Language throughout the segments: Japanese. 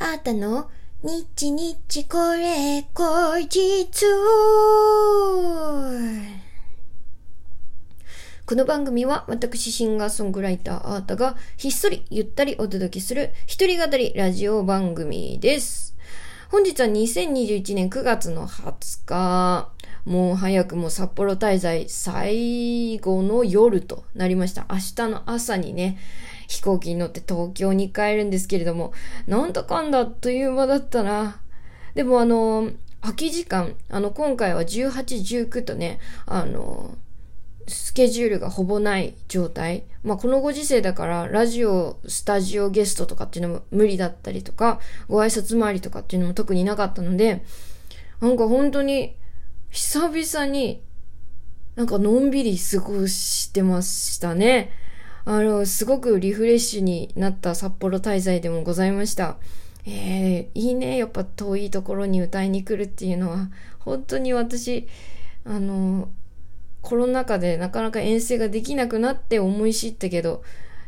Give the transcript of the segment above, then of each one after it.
あったの？日日これ後日この番組は私シンガーソングライターアータがひっそりゆったりお届けする一人語りラジオ番組です。本日は2021年9月の20日、もう早くも札幌滞在最後の夜となりました。明日の朝にね、飛行機に乗って東京に帰るんですけれども、なんだかんだっという間だったな。でもあの、空き時間、あの、今回は18、19とね、あの、スケジュールがほぼない状態。まあ、このご時世だから、ラジオ、スタジオゲストとかっていうのも無理だったりとか、ご挨拶回りとかっていうのも特になかったので、なんか本当に、久々に、なんかのんびり過ごしてましたね。あの、すごくリフレッシュになった札幌滞在でもございました。えー、いいね。やっぱ遠いところに歌いに来るっていうのは、本当に私、あの、コロナ禍でなかなか遠征ができなくなって思い知ったけど、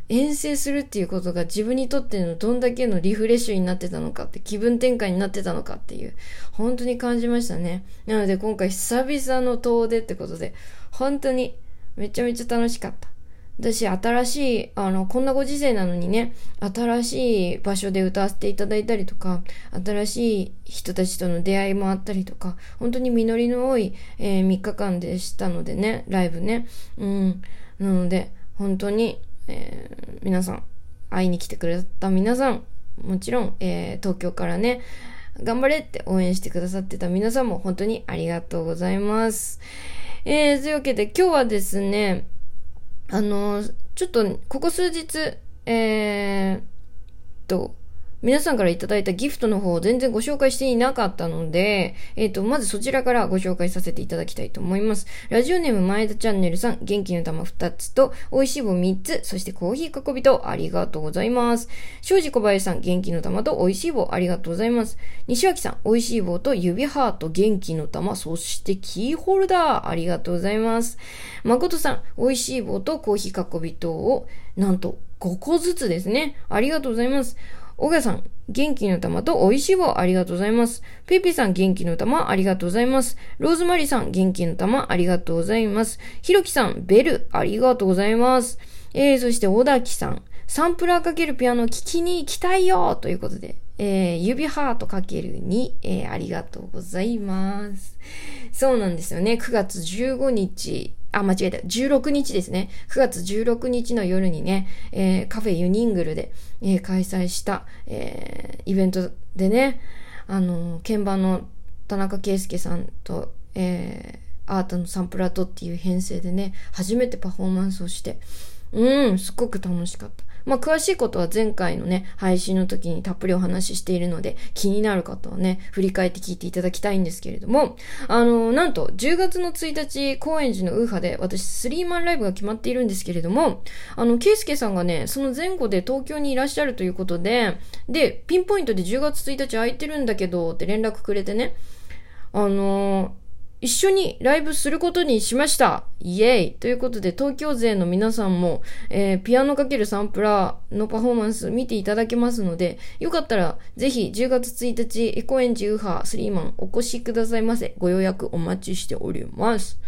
遠征するっていうことが自分にとってのどんだけのリフレッシュになってたのかって、気分転換になってたのかっていう、本当に感じましたね。なので今回久々の遠出ってことで、本当にめちゃめちゃ楽しかった。私、新しい、あの、こんなご時世なのにね、新しい場所で歌わせていただいたりとか、新しい人たちとの出会いもあったりとか、本当に実りの多い、えー、3日間でしたのでね、ライブね。うん。なので、本当に、えー、皆さん、会いに来てくれた皆さん、もちろん、えー、東京からね、頑張れって応援してくださってた皆さんも本当にありがとうございます。えー、というわけで今日はですね、あの、ちょっと、ここ数日、えー、と、皆さんからいただいたギフトの方を全然ご紹介していなかったので、えっ、ー、と、まずそちらからご紹介させていただきたいと思います。ラジオネーム前田チャンネルさん、元気の玉2つと、美味しい棒3つ、そしてコーヒーかこびと、ありがとうございます。庄司小林さん、元気の玉と美味しい棒、ありがとうございます。西脇さん、美味しい棒と指ハート、元気の玉、そしてキーホルダー、ありがとうございます。誠さん、美味しい棒とコーヒーかこびとを、なんと5個ずつですね。ありがとうございます。小川さん、元気の玉と美味しい棒ありがとうございます。ピピさん、元気の玉ありがとうございます。ローズマリーさん、元気の玉ありがとうございます。ひろきさん、ベルありがとうございます。えー、そして小田木さん、サンプラーかけるピアノ聴きに行きたいよということで、えー、指ハートかける2、えー、ありがとうございます。そうなんですよね。9月15日、あ、間違えた。16日ですね。9月16日の夜にね、えー、カフェユニングルで、えー、開催した、えー、イベントでね、あの鍵盤の田中圭介さんと、えー、アートのサンプラートっていう編成でね、初めてパフォーマンスをして、うん、すっごく楽しかった。まあ、詳しいことは前回のね、配信の時にたっぷりお話ししているので、気になる方はね、振り返って聞いていただきたいんですけれども、あの、なんと、10月の1日、高円寺のウーハで、私、スリーマンライブが決まっているんですけれども、あの、ケイスケさんがね、その前後で東京にいらっしゃるということで、で、ピンポイントで10月1日空いてるんだけど、って連絡くれてね、あの一緒にライブすることにしました。イエーイということで、東京勢の皆さんも、えー、ピアノかけるサンプラーのパフォーマンス見ていただけますので、よかったら、ぜひ10月1日、エコエンジウーハースリーマンお越しくださいませ。ご予約お待ちしております。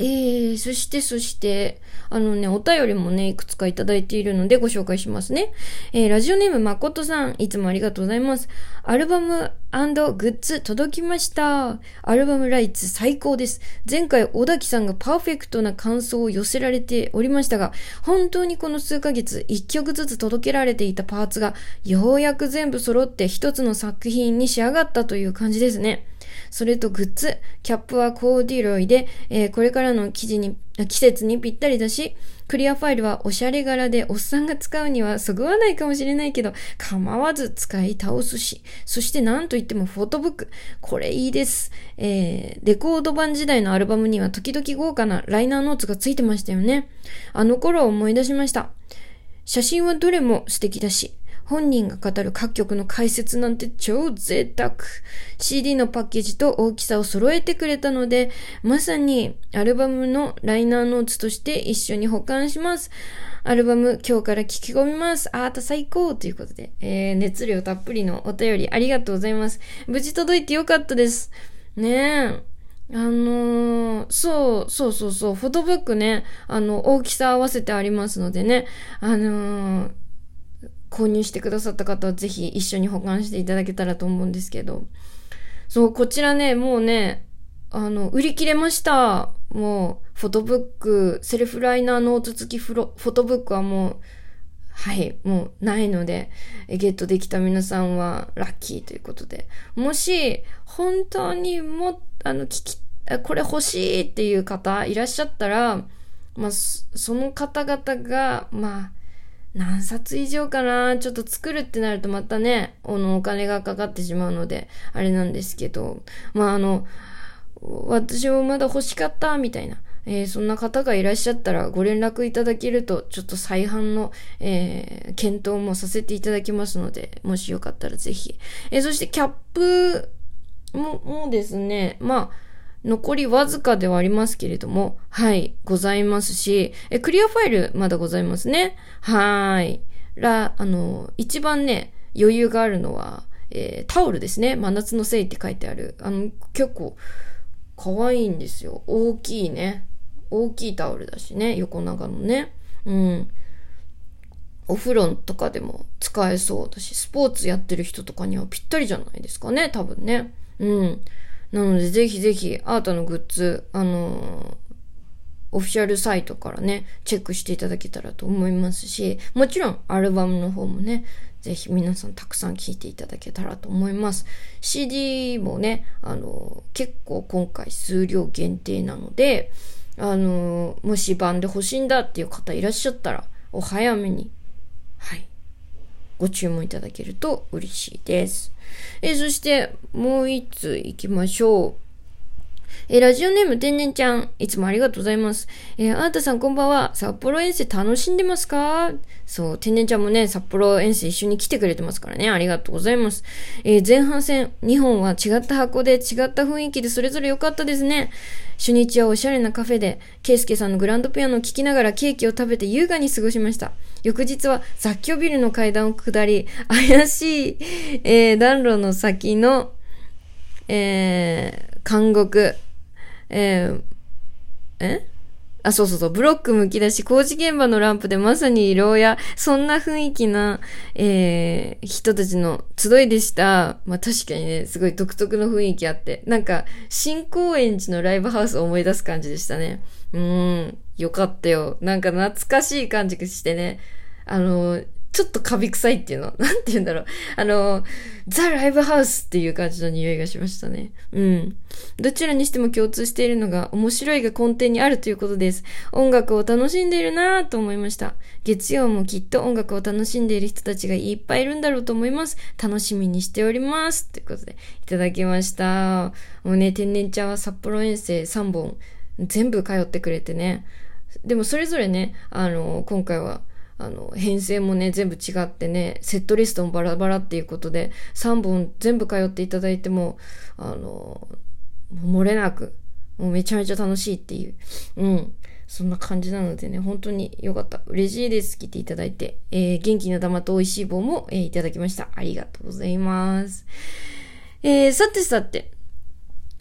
えー、そしてそして、あのね、お便りもね、いくつかいただいているのでご紹介しますね。えー、ラジオネームまことさん、いつもありがとうございます。アルバムグッズ届きました。アルバムライツ最高です。前回、小滝さんがパーフェクトな感想を寄せられておりましたが、本当にこの数ヶ月、一曲ずつ届けられていたパーツが、ようやく全部揃って一つの作品に仕上がったという感じですね。それとグッズ、キャップはコーディロイで、えー、これからの生地に、季節にぴったりだし、クリアファイルはおしゃれ柄でおっさんが使うにはそぐわないかもしれないけど、構わず使い倒すし、そして何と言ってもフォトブック。これいいです。えー、レコード版時代のアルバムには時々豪華なライナーノーツがついてましたよね。あの頃を思い出しました。写真はどれも素敵だし、本人が語る各曲の解説なんて超贅沢。CD のパッケージと大きさを揃えてくれたので、まさにアルバムのライナーノーツとして一緒に保管します。アルバム今日から聴き込みます。アート最高ということで、えー、熱量たっぷりのお便りありがとうございます。無事届いてよかったです。ねえ。あのー、そう、そうそうそう、フォトブックね、あの、大きさ合わせてありますのでね、あのー、購入してくださった方はぜひ一緒に保管していただけたらと思うんですけど、そう、こちらね、もうね、あの、売り切れました。もう、フォトブック、セルフライナーノート付きフロフォトブックはもう、はい、もうないので、ゲットできた皆さんはラッキーということで。もし、本当にも、あの、聞き、これ欲しいっていう方いらっしゃったら、まあ、その方々が、まあ、何冊以上かな？ちょっと作るってなるとまたね、あの、お金がかかってしまうので、あれなんですけど、まあ、あの、私もまだ欲しかった、みたいな。えー、そんな方がいらっしゃったらご連絡いただけると、ちょっと再販の、えー、検討もさせていただきますので、もしよかったらぜひ。えー、そしてキャップも、もですね、まあ、残りわずかではありますけれども、はい、ございますし、え、クリアファイルまだございますね。はーい。ら、あの、一番ね、余裕があるのは、えー、タオルですね。真夏のせいって書いてある。あの、結構、可愛いんですよ。大きいね。大きいタオルだしね。横長のね。うん。お風呂とかでも使えそうだし、スポーツやってる人とかにはぴったりじゃないですかね。多分ね。うん。なので、ぜひぜひ、アートのグッズ、あのー、オフィシャルサイトからね、チェックしていただけたらと思いますし、もちろんアルバムの方もね、ぜひ皆さんたくさん聴いていただけたらと思います。CD もね、あのー、結構今回数量限定なので、あのー、もし版で欲しいんだっていう方いらっしゃったら、お早めに、はい、ご注文いただけると嬉しいです。え、そして、もう一つ行きましょう。え、ラジオネーム天然ちゃん、いつもありがとうございます。えー、あーたさんこんばんは。札幌遠征楽しんでますか？そう、天然ちゃんもね、札幌遠征一緒に来てくれてますからね。ありがとうございます。えー、前半戦、2本は違った箱で違った雰囲気でそれぞれ良かったですね。初日はおしゃれなカフェで、ケイスケさんのグランドピアノを聴きながらケーキを食べて優雅に過ごしました。翌日は雑居ビルの階段を下り、怪しい、えー、暖炉の先の、えー、監獄、えー、え？あ、そうそうそう、ブロックむき出し、工事現場のランプでまさに色や、そんな雰囲気な、えー、人たちの集いでした。まあ確かにね、すごい独特の雰囲気あって、なんか、新高円寺のライブハウスを思い出す感じでしたね。うーん、よかったよ。なんか懐かしい感じがしてね、あの、ちょっとカビ臭いっていうの？なんて言うんだろう。あの、ザ・ライブハウスっていう感じの匂いがしましたね。うん。どちらにしても共通しているのが面白いが根底にあるということです。音楽を楽しんでいるなぁと思いました。月曜もきっと音楽を楽しんでいる人たちがいっぱいいるんだろうと思います。楽しみにしております。ということで、いただきました。もうね、天然茶は札幌遠征3本全部通ってくれてね。でもそれぞれね、あの、今回はあの、編成もね、全部違ってね、セットリストもバラバラっていうことで、3本全部通っていただいても、あの、漏れなく、もうめちゃめちゃ楽しいっていう、うん。そんな感じなのでね、本当に良かった。嬉しいです。来ていただいて。えー、元気な玉と美味しい棒も、えー、いただきました。ありがとうございます。えー、さてさて、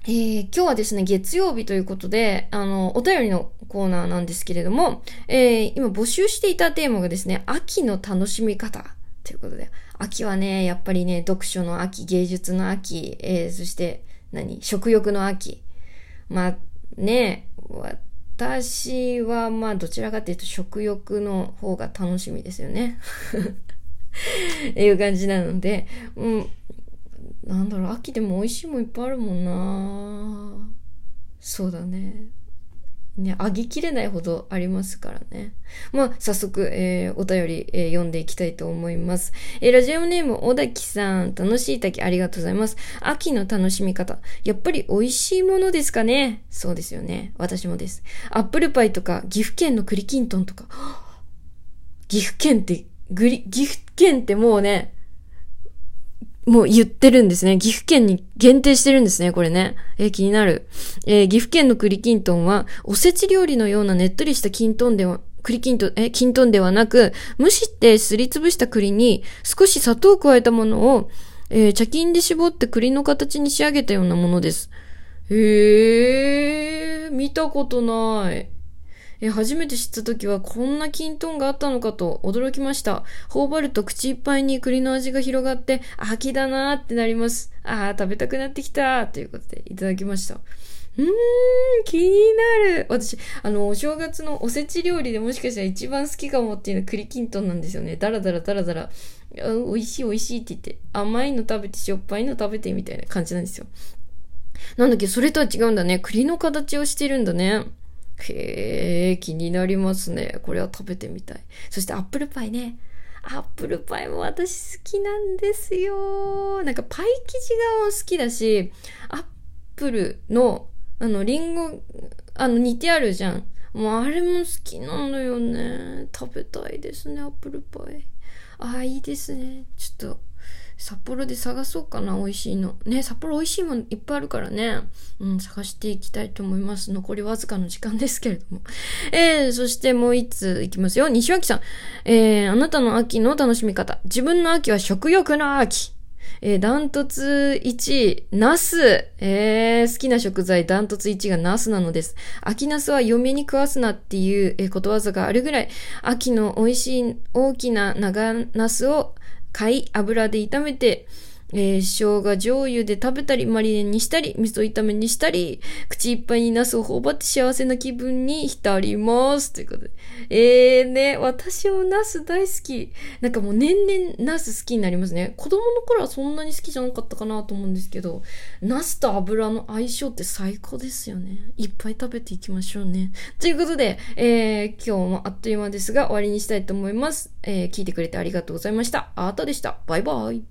えー、今日はですね、月曜日ということで、あの、お便りのコーナーなんですけれども、えー、今募集していたテーマがですね、秋の楽しみ方ということで、秋はね、やっぱりね、読書の秋、芸術の秋、えー、そして、何食欲の秋。まあ、ね、私は、まあ、どちらかというと食欲の方が楽しみですよね。いう感じなので、うん、なんだろう、秋でも美味しいもんいっぱいあるもんなそうだね。ね、あぎきれないほどありますからね。まあ、早速、えー、お便り、えー、読んでいきたいと思います。えー、ラジオネーム、小滝さん、楽しい滝ありがとうございます。秋の楽しみ方。やっぱり美味しいものですかねそうですよね。私もです。アップルパイとか、岐阜県の栗きんとんとか。岐阜県ってグリ、岐阜県ってもうね、もう言ってるんですね。岐阜県に限定してるんですね、これね。えー、気になる。えー、岐阜県の栗きんとんは、おせち料理のようなねっとりしたきんとんでは、栗きんとん、え、きんとんではなく、蒸してすりつぶした栗に少し砂糖を加えたものを、えー、茶巾で絞って栗の形に仕上げたようなものです。へえ、見たことない。え、初めて知った時はこんなキントンがあったのかと驚きました。頬張ると口いっぱいに栗の味が広がって、秋だなーってなります。ああ、食べたくなってきたーということでいただきました。うーん、気になる。私、あの、お正月のおせち料理でもしかしたら一番好きかもっていうのは栗きんとんなんですよね。だらだらだらだら。美味しい美味しいって言って、甘いの食べてしょっぱいの食べてみたいな感じなんですよ。なんだっけ、それとは違うんだね。栗の形をしてるんだね。へえ、気になりますね。これは食べてみたい。そしてアップルパイね。アップルパイも私好きなんですよ。なんかパイ生地が好きだし、アップルの、あの、リンゴ、あの、煮てあるじゃん。もうあれも好きなのよね。食べたいですね、アップルパイ。ああ、いいですね。ちょっと、札幌で探そうかな、美味しいの。ね、札幌美味しいものいっぱいあるからね。うん、探していきたいと思います。残りわずかの時間ですけれども。えー、そしてもう一ついきますよ。西脇さん。えー、あなたの秋の楽しみ方。自分の秋は食欲の秋。えー、ダントツ1位、ナス。えー、好きな食材、ダントツ1位がナスなのです。秋ナスは嫁に食わすなっていう、えー、ことわざがあるぐらい、秋の美味しい大きな長ナスを買い、油で炒めて、えー、生姜醤油で食べたり、マリネにしたり、味噌炒めにしたり、口いっぱいにナスを頬張って幸せな気分に浸ります。ということで。えーね、私もナス大好き。なんかもう年々ナス好きになりますね。子供の頃はそんなに好きじゃなかったかなと思うんですけど、ナスと油の相性って最高ですよね。いっぱい食べていきましょうね。ということで、えー、今日もあっという間ですが終わりにしたいと思います。えー、聞いてくれてありがとうございました。あーたでした。バイバイ。